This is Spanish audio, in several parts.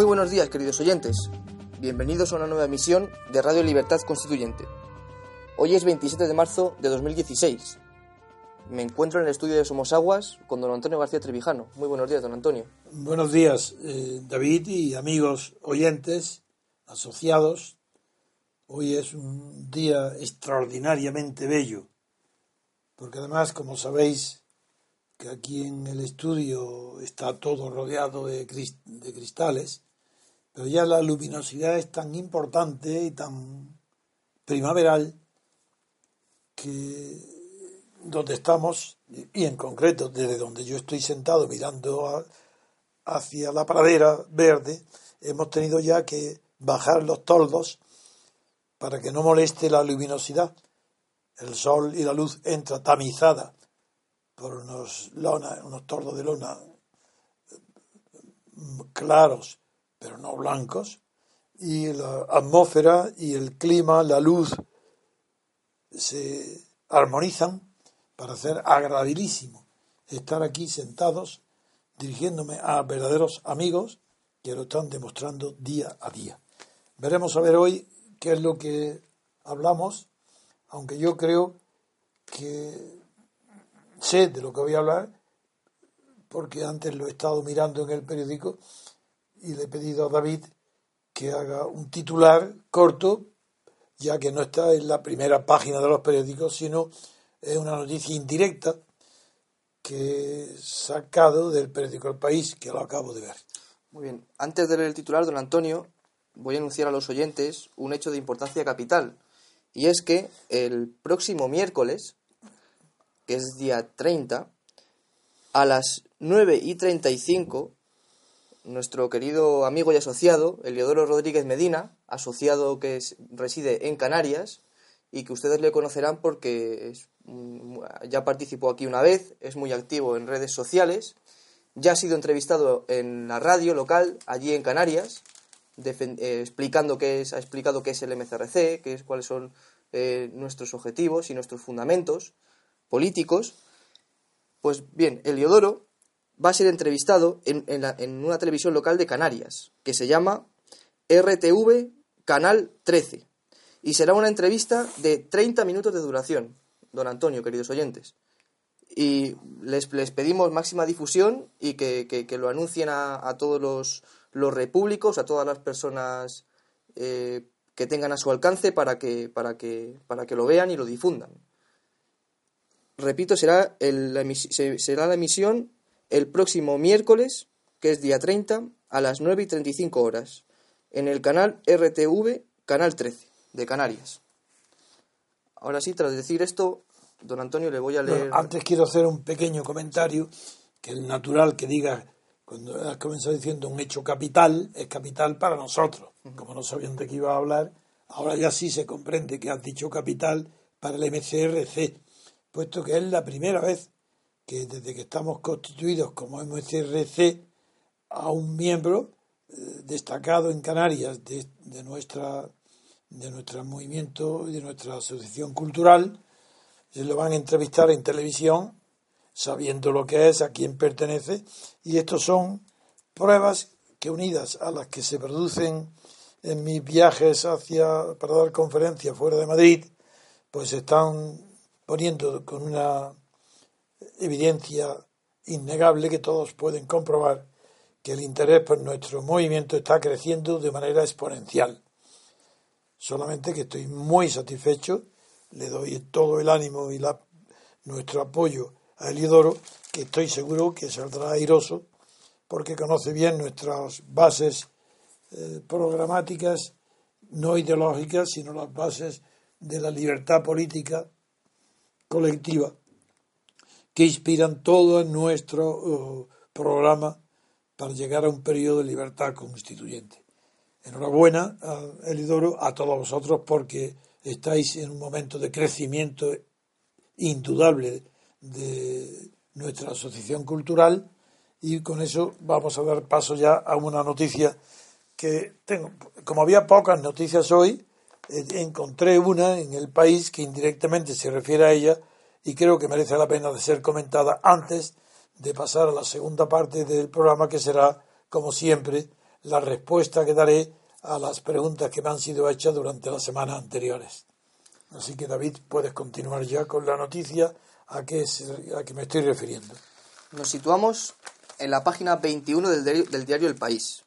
Muy buenos días, queridos oyentes. Bienvenidos a una nueva emisión de Radio Libertad Constituyente. Hoy es 27 de marzo de 2016. Me encuentro en el estudio de Somos Aguas con don Antonio García Trevijano. Muy buenos días, don Antonio. Buenos días, eh, David y amigos oyentes, asociados. Hoy es un día extraordinariamente bello, porque además, como sabéis, que aquí en el estudio está todo rodeado de, de cristales, pero ya la luminosidad es tan importante y tan primaveral que donde estamos, y en concreto desde donde yo estoy sentado mirando hacia la pradera verde, hemos tenido ya que bajar los toldos para que no moleste la luminosidad. El sol y la luz entra tamizada por unos, lona, unos tordos de lona claros, pero no blancos, y la atmósfera y el clima, la luz, se armonizan para hacer agradabilísimo estar aquí sentados dirigiéndome a verdaderos amigos que lo están demostrando día a día. Veremos a ver hoy qué es lo que hablamos, aunque yo creo que sé de lo que voy a hablar, porque antes lo he estado mirando en el periódico y le he pedido a David que haga un titular corto, ya que no está en la primera página de los periódicos, sino es una noticia indirecta que he sacado del periódico El País, que lo acabo de ver. Muy bien. Antes de leer el titular, don Antonio, voy a anunciar a los oyentes un hecho de importancia capital. Y es que el próximo miércoles, que es día 30, a las 9 y 35, nuestro querido amigo y asociado, Eliodoro Rodríguez Medina, asociado que reside en Canarias, y que ustedes le conocerán porque ya participó aquí una vez, es muy activo en redes sociales, ya ha sido entrevistado en la radio local allí en Canarias, eh, explicando qué es, ha explicado qué es el MCRC, qué es, cuáles son eh, nuestros objetivos y nuestros fundamentos políticos. Pues bien, Eliodoro va a ser entrevistado en, una televisión local de Canarias, que se llama RTV Canal 13 y será una entrevista de 30 minutos de duración, don Antonio, queridos oyentes. Y les, les pedimos máxima difusión y que, lo anuncien a, todos los, los, repúblicos, a todas las personas eh, que tengan a su alcance para que, para, que, para que lo vean y lo difundan. Repito, será, el, será la emisión el próximo miércoles, que es día 30, a las 9 y 35 horas, en el canal RTV, canal 13 de Canarias. Ahora sí, tras decir esto, don Antonio, le voy a leer. antes quiero hacer un pequeño comentario, que es natural que diga cuando has comenzado diciendo un hecho capital, es capital para nosotros. Como no sabían de qué iba a hablar, ahora ya sí se comprende que has dicho capital para el MCRC, puesto que es la primera vez que desde que estamos constituidos como MCRC a un miembro eh, destacado en Canarias de, de nuestra de nuestro movimiento y de nuestra asociación cultural. Se lo van a entrevistar en televisión, sabiendo lo que es, a quién pertenece, y estos son pruebas que unidas a las que se producen en mis viajes hacia para dar conferencias fuera de Madrid, pues están poniendo con una evidencia innegable que todos pueden comprobar que el interés por nuestro movimiento está creciendo de manera exponencial. Solamente que estoy muy satisfecho, le doy todo el ánimo y la, nuestro apoyo a Elidoro, que estoy seguro que saldrá airoso, porque conoce bien nuestras bases eh, programáticas, no ideológicas, sino las bases de la libertad política colectiva, que inspiran todo nuestro uh, programa para llegar a un periodo de libertad constituyente. Enhorabuena, Elidoro, a todos vosotros porque estáis en un momento de crecimiento indudable de nuestra asociación cultural y con eso vamos a dar paso ya a una noticia que tengo. Como había pocas noticias hoy, eh, encontré una en el país que indirectamente se refiere a ella y creo que merece la pena de ser comentada antes de pasar a la segunda parte del programa que será, como siempre, la respuesta que daré a las preguntas que me han sido hechas durante las semanas anteriores. Así que David, puedes continuar ya con la noticia a que, a que me estoy refiriendo. Nos situamos en la página 21 del diario, del diario El País.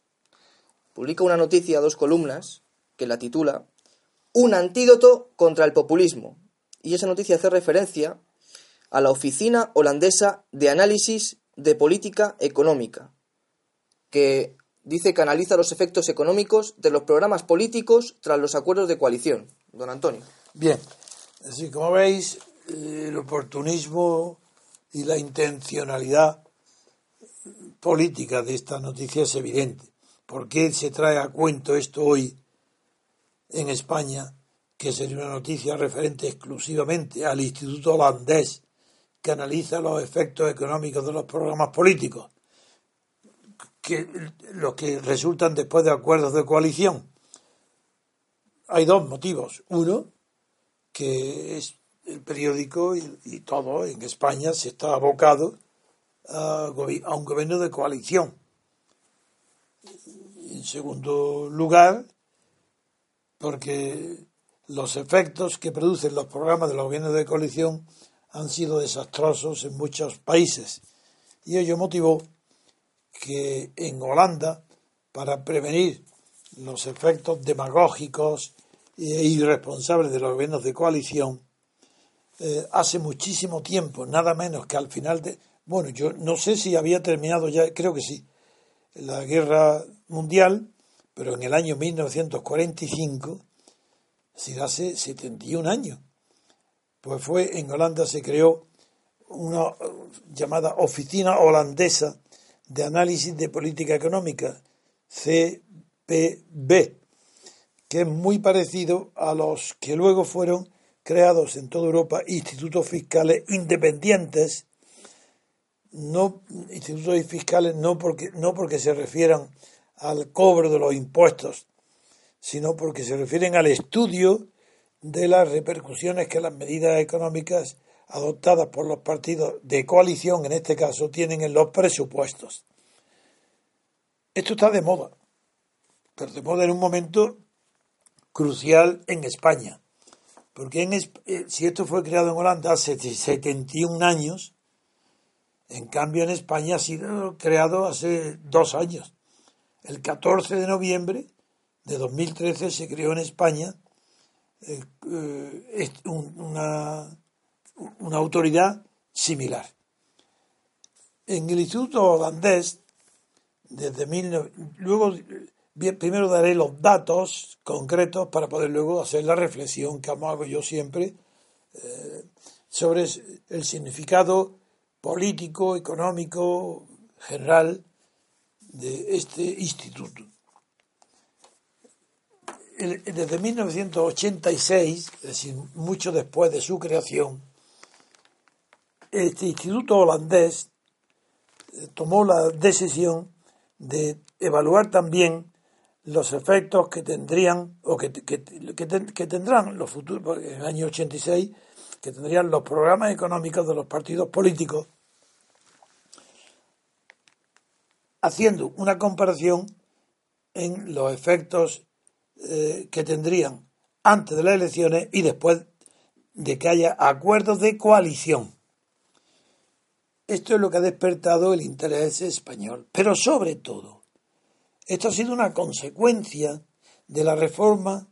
Publica una noticia, dos columnas, que la titula Un antídoto contra el populismo. Y esa noticia hace referencia a la Oficina Holandesa de Análisis de Política Económica, que dice que analiza los efectos económicos de los programas políticos tras los acuerdos de coalición. Don Antonio. Bien, así como veis, el oportunismo y la intencionalidad política de esta noticia es evidente. ¿Por qué se trae a cuento esto hoy en España, que sería una noticia referente exclusivamente al Instituto Holandés que analiza los efectos económicos de los programas políticos? que los que resultan después de acuerdos de coalición. Hay dos motivos. Uno, que es el periódico y, todo en España se está abocado a, a un gobierno de coalición. En segundo lugar, porque los efectos que producen los programas de los gobiernos de coalición han sido desastrosos en muchos países. Y ello motivó que en Holanda, para prevenir los efectos demagógicos e irresponsables de los gobiernos de coalición, eh, hace muchísimo tiempo, nada menos que al final de... Bueno, yo no sé si había terminado ya, creo que sí, la guerra mundial, pero en el año 1945, si hace 71 años, pues fue en Holanda se creó una llamada Oficina Holandesa de Análisis de Política Económica, CPB, que es muy parecido a los que luego fueron creados en toda Europa institutos fiscales independientes, no institutos fiscales no porque, no porque se refieran al cobro de los impuestos, sino porque se refieren al estudio de las repercusiones que las medidas económicas adoptadas por los partidos de coalición, en este caso, tienen en los presupuestos. Esto está de moda, pero de moda en un momento crucial en España, porque en, eh, si esto fue creado en Holanda hace 71 años, en cambio en España ha sido creado hace dos años. El 14 de noviembre de 2013 se creó en España eh, eh, una autoridad similar. En el Instituto Holandés, desde mil, luego primero daré los datos concretos para poder luego hacer la reflexión que hago yo siempre eh, sobre el significado político, económico, general de este instituto. Desde 1986, es decir, mucho después de su creación, este instituto holandés eh, tomó la decisión de evaluar también los efectos que tendrían o que, tendrán los futuros, en el año 86, que tendrían los programas económicos de los partidos políticos, haciendo una comparación en los efectos eh, que tendrían antes de las elecciones y después de que haya acuerdos de coalición. Esto es lo que ha despertado el interés español. Pero sobre todo, esto ha sido una consecuencia de la reforma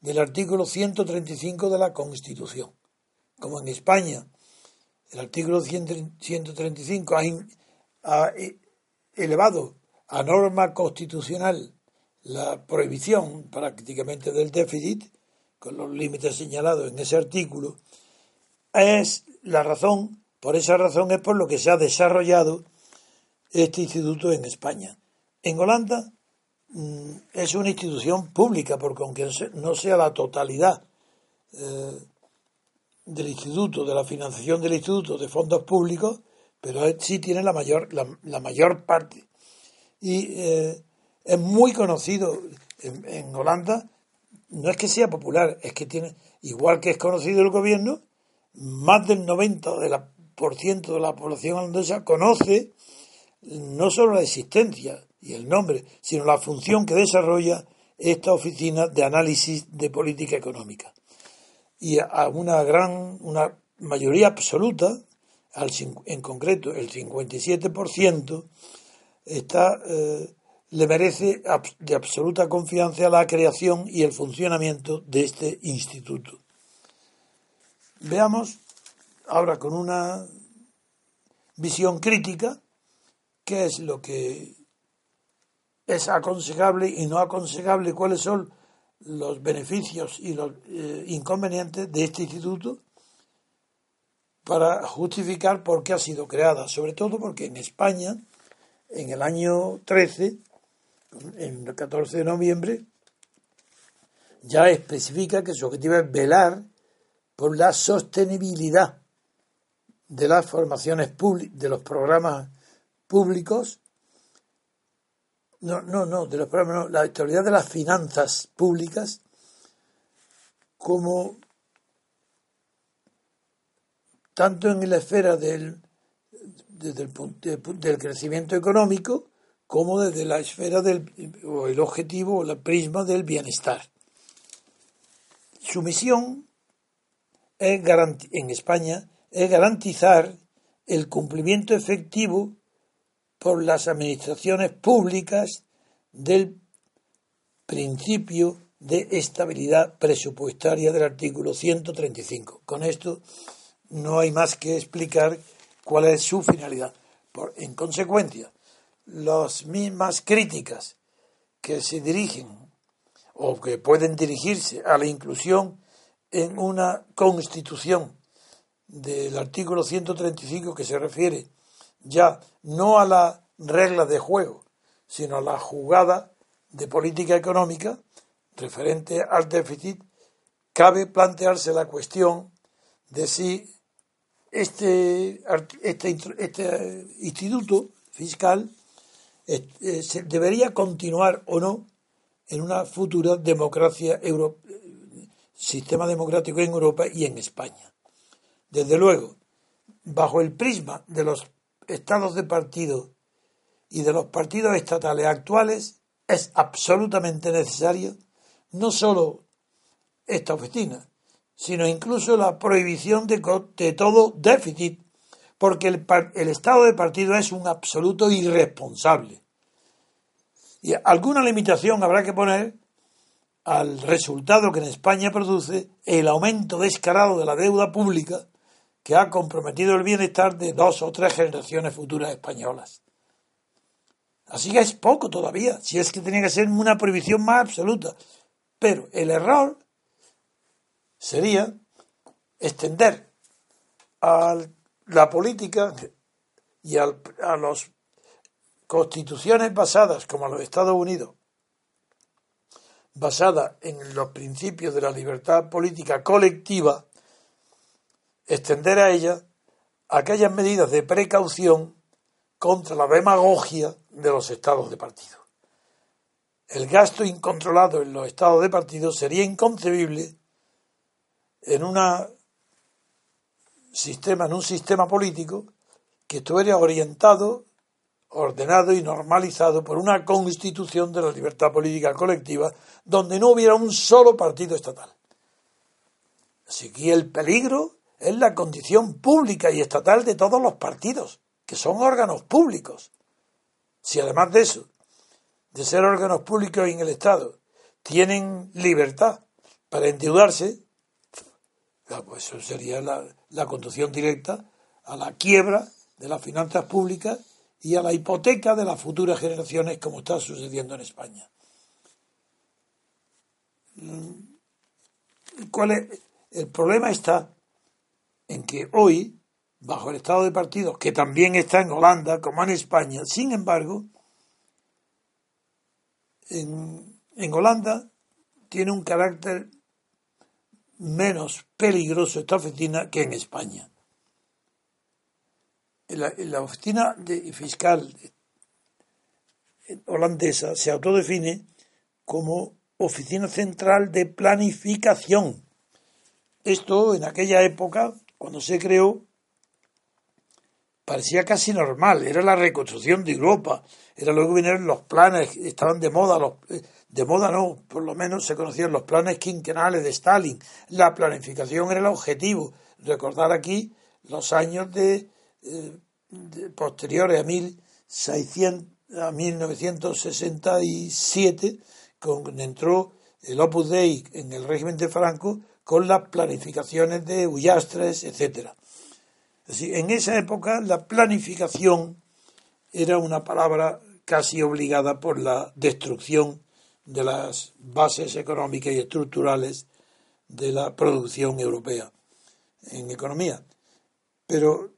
del artículo 135 de la Constitución. Como en España el artículo 135 ha, elevado a norma constitucional la prohibición prácticamente del déficit, con los límites señalados en ese artículo, es la razón por esa razón es por lo que se ha desarrollado este instituto en España. En Holanda mm, es una institución pública, porque aunque no sea la totalidad eh, del instituto, de la financiación del instituto de fondos públicos, pero sí tiene la mayor, la, mayor parte. Y eh, es muy conocido en, Holanda, no es que sea popular, es que tiene, igual que es conocido el gobierno, más del 90% de la de la población holandesa conoce no solo la existencia y el nombre, sino la función que desarrolla esta oficina de análisis de política económica. Y a una gran, una mayoría absoluta, en concreto el 57%, está, eh, le merece de absoluta confianza la creación y el funcionamiento de este instituto. Veamos ahora con una visión crítica qué es lo que es aconsejable y no aconsejable, cuáles son los beneficios y los eh, inconvenientes de este instituto para justificar por qué ha sido creada, sobre todo porque en España, en el año 13, en el 14 de noviembre, ya especifica que su objetivo es velar por la sostenibilidad de las formaciones de los programas públicos, no, no, no, de los programas, no, la estabilidad de las finanzas públicas como tanto en la esfera del, desde el, del crecimiento económico como desde la esfera del o el objetivo o el prisma del bienestar. Su misión es en España es garantizar el cumplimiento efectivo por las administraciones públicas del principio de estabilidad presupuestaria del artículo 135. Con esto no hay más que explicar cuál es su finalidad. Por, en consecuencia, las mismas críticas que se dirigen o que pueden dirigirse a la inclusión en una constitución del artículo 135 que se refiere ya no a la regla de juego, sino a la jugada de política económica referente al déficit, cabe plantearse la cuestión de si este, este, este instituto fiscal eh, debería continuar o no en una futura democracia euro, sistema democrático en Europa y en España. Desde luego, bajo el prisma de los estados de partido y de los partidos estatales actuales, es absolutamente necesario no solo esta oficina, sino incluso la prohibición de, todo déficit, porque el, estado de partido es un absoluto irresponsable. Y alguna limitación habrá que poner al resultado que en España produce el aumento descarado de la deuda pública que ha comprometido el bienestar de dos o tres generaciones futuras españolas. Así que es poco todavía, si es que tenía que ser una prohibición más absoluta. Pero el error sería extender a la política y a las constituciones basadas, como los Estados Unidos, basadas en los principios de la libertad política colectiva, extender a ella aquellas medidas de precaución contra la demagogia de los estados de partido. El gasto incontrolado en los estados de partido sería inconcebible en una sistema, en un sistema político que estuviera orientado, ordenado y normalizado por una constitución de la libertad política colectiva donde no hubiera un solo partido estatal. Así que el peligro es la condición pública y estatal de todos los partidos, que son órganos públicos. Si además de eso, de ser órganos públicos en el Estado, tienen libertad para endeudarse, pues eso sería la, conducción directa a la quiebra de las finanzas públicas y a la hipoteca de las futuras generaciones como está sucediendo en España. Mm, ¿Cuál es? El problema está en que hoy, bajo el estado de partidos, que también está en Holanda como en España, sin embargo, en, en Holanda tiene un carácter menos peligroso esta oficina que en España. La, la oficina fiscal holandesa se autodefine como oficina central de planificación. Esto en aquella época, cuando se creó, parecía casi normal, era la reconstrucción de Europa, era luego vinieron los planes, estaban de moda, los, eh, de moda no, por lo menos se conocían los planes quinquenales de Stalin, la planificación era el objetivo, recordar aquí los años de, eh, posteriores a, 1600, a 1967, cuando entró el Opus Dei en el régimen de Franco con las planificaciones de Ullastres, etcétera. En esa época la planificación era una palabra casi obligada por la destrucción de las bases económicas y estructurales de la producción europea en economía. Pero,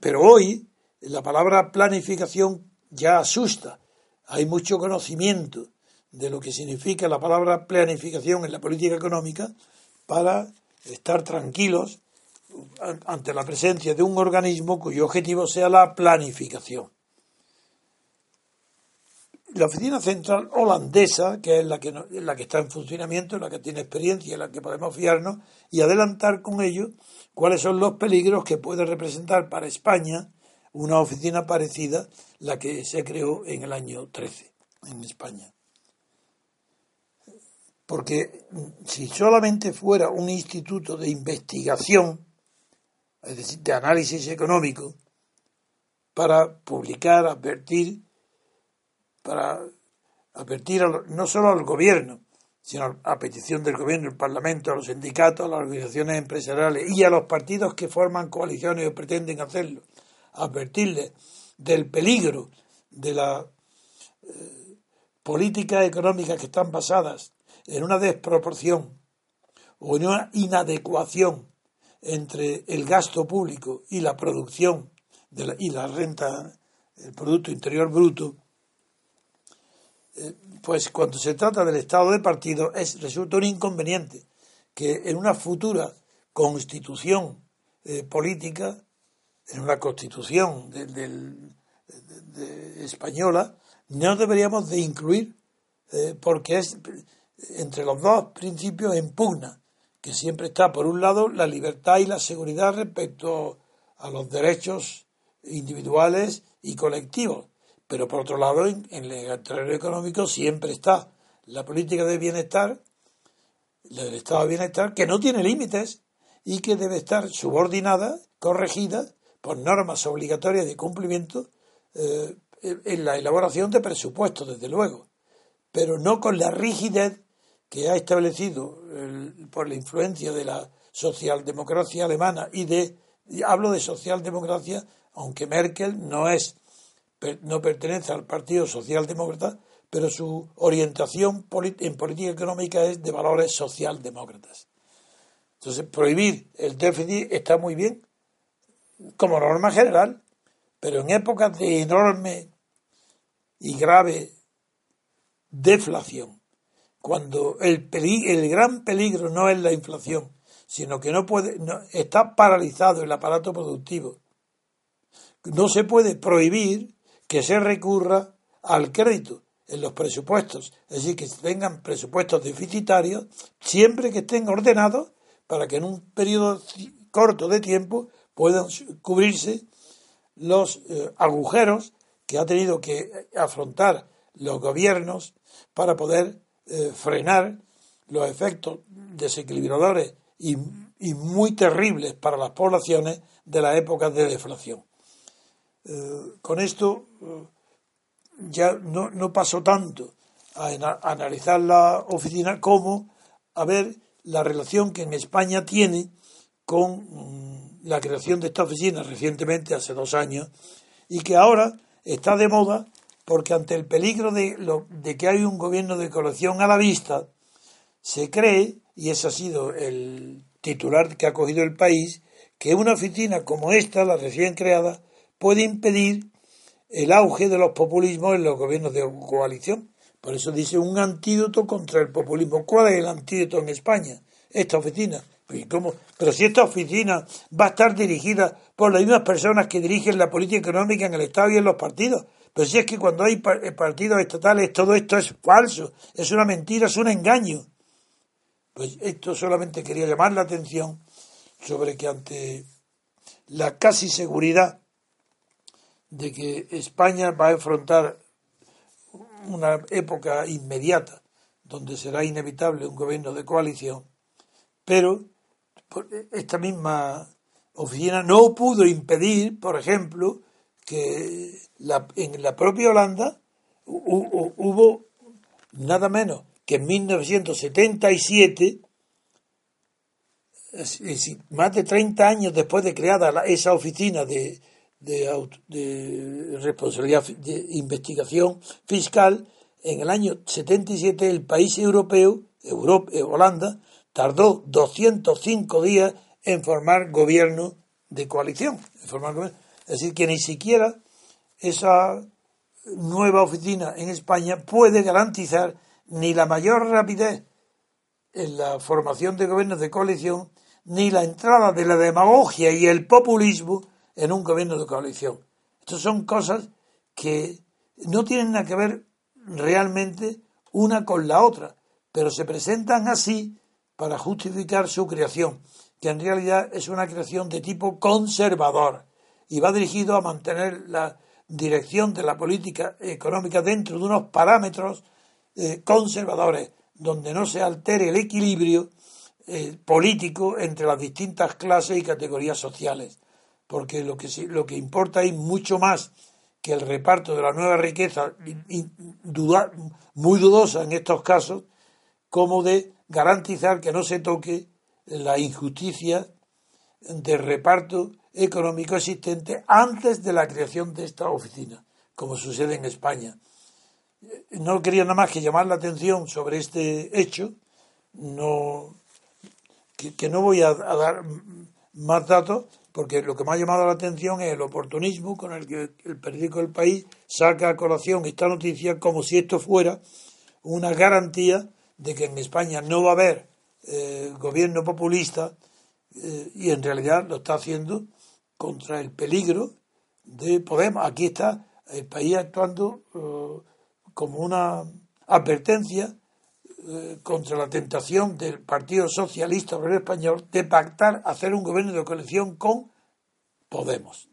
pero hoy la palabra planificación ya asusta. Hay mucho conocimiento de lo que significa la palabra planificación en la política económica para estar tranquilos ante la presencia de un organismo cuyo objetivo sea la planificación. La oficina central holandesa, que es la que, la que está en funcionamiento, la que tiene experiencia, en la que podemos fiarnos y adelantar con ello cuáles son los peligros que puede representar para España una oficina parecida, la que se creó en el año 13 en España. Porque si solamente fuera un instituto de investigación, es decir, de análisis económico, para publicar, advertir, para advertir no solo al gobierno, sino a petición del gobierno, el Parlamento, a los sindicatos, a las organizaciones empresariales y a los partidos que forman coaliciones o pretenden hacerlo, advertirles del peligro de las eh, políticas económicas que están basadas en una desproporción o en una inadecuación entre el gasto público y la producción y la renta, el Producto Interior Bruto, pues cuando se trata del estado de partido es, resulta un inconveniente que en una futura constitución eh, política, en una constitución española, no deberíamos de incluir, eh, porque es entre los dos principios en pugna que siempre está, por un lado, la libertad y la seguridad respecto a los derechos individuales y colectivos, pero por otro lado, en, el terreno económico siempre está la política de bienestar, la del estado de bienestar, que no tiene límites y que debe estar subordinada, corregida por normas obligatorias de cumplimiento eh, en la elaboración de presupuestos, desde luego, pero no con la rigidez que ha establecido por la influencia de la socialdemocracia alemana y de hablo de socialdemocracia aunque Merkel no es no pertenece al Partido Socialdemócrata pero su orientación en política económica es de valores socialdemócratas entonces prohibir el déficit está muy bien como norma general pero en épocas de enorme y grave deflación cuando el, el gran peligro no es la inflación, sino que no puede, está paralizado el aparato productivo. No se puede prohibir que se recurra al crédito en los presupuestos, es decir, que tengan presupuestos deficitarios siempre que estén ordenados para que en un periodo corto de tiempo puedan cubrirse los eh, agujeros que ha tenido que afrontar los gobiernos para poder eh, frenar los efectos desequilibradores y, muy terribles para las poblaciones de las épocas de deflación. Eh, con esto eh, ya no, no paso tanto a, analizar la oficina como a ver la relación que en España tiene con mm, la creación de esta oficina recientemente, hace dos años, y que ahora está de moda porque ante el peligro de, lo, de que hay un gobierno de coalición a la vista, se cree, y ese ha sido el titular que ha cogido el país, que una oficina como esta, la recién creada, puede impedir el auge de los populismos en los gobiernos de coalición. Por eso dice un antídoto contra el populismo. ¿Cuál es el antídoto en España? Esta oficina. Pero si esta oficina va a estar dirigida por las mismas personas que dirigen la política económica en el Estado y en los partidos, pero si es que cuando hay eh, partidos estatales todo esto es falso, es una mentira, es un engaño. Pues esto solamente quería llamar la atención sobre que ante la casi seguridad de que España va a afrontar una época inmediata donde será inevitable un gobierno de coalición, pero esta misma oficina no pudo impedir, por ejemplo, que en la propia Holanda hubo nada menos que en 1977, más de 30 años después de creada esa oficina de, de, responsabilidad de investigación fiscal, en el año 77 el país europeo, Europa, eh, Holanda, tardó 205 días en formar gobierno de coalición. Es decir, que ni siquiera esa nueva oficina en España puede garantizar ni la mayor rapidez en la formación de gobiernos de coalición, ni la entrada de la demagogia y el populismo en un gobierno de coalición. Estas son cosas que no tienen nada que ver realmente una con la otra, pero se presentan así para justificar su creación, que en realidad es una creación de tipo conservador y va dirigido a mantener la dirección de la política económica dentro de unos parámetros eh, conservadores, donde no se altere el equilibrio eh, político entre las distintas clases y categorías sociales, porque lo que, lo que importa es mucho más que el reparto de la nueva riqueza, muy dudosa en estos casos, como de garantizar que no se toque la injusticia de reparto económico existente antes de la creación de esta oficina, como sucede en España. No quería nada más que llamar la atención sobre este hecho, no, que, no voy a, dar más datos, porque lo que me ha llamado la atención es el oportunismo con el que el periódico El País saca a colación esta noticia como si esto fuera una garantía de que en España no va a haber eh, gobierno populista eh, y en realidad lo está haciendo contra el peligro de Podemos. Aquí está el país actuando eh, como una advertencia eh, contra la tentación del Partido Socialista Obrero Español de pactar hacer un gobierno de coalición con Podemos.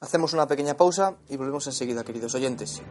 Hacemos una pequeña pausa y volvemos enseguida, queridos oyentes.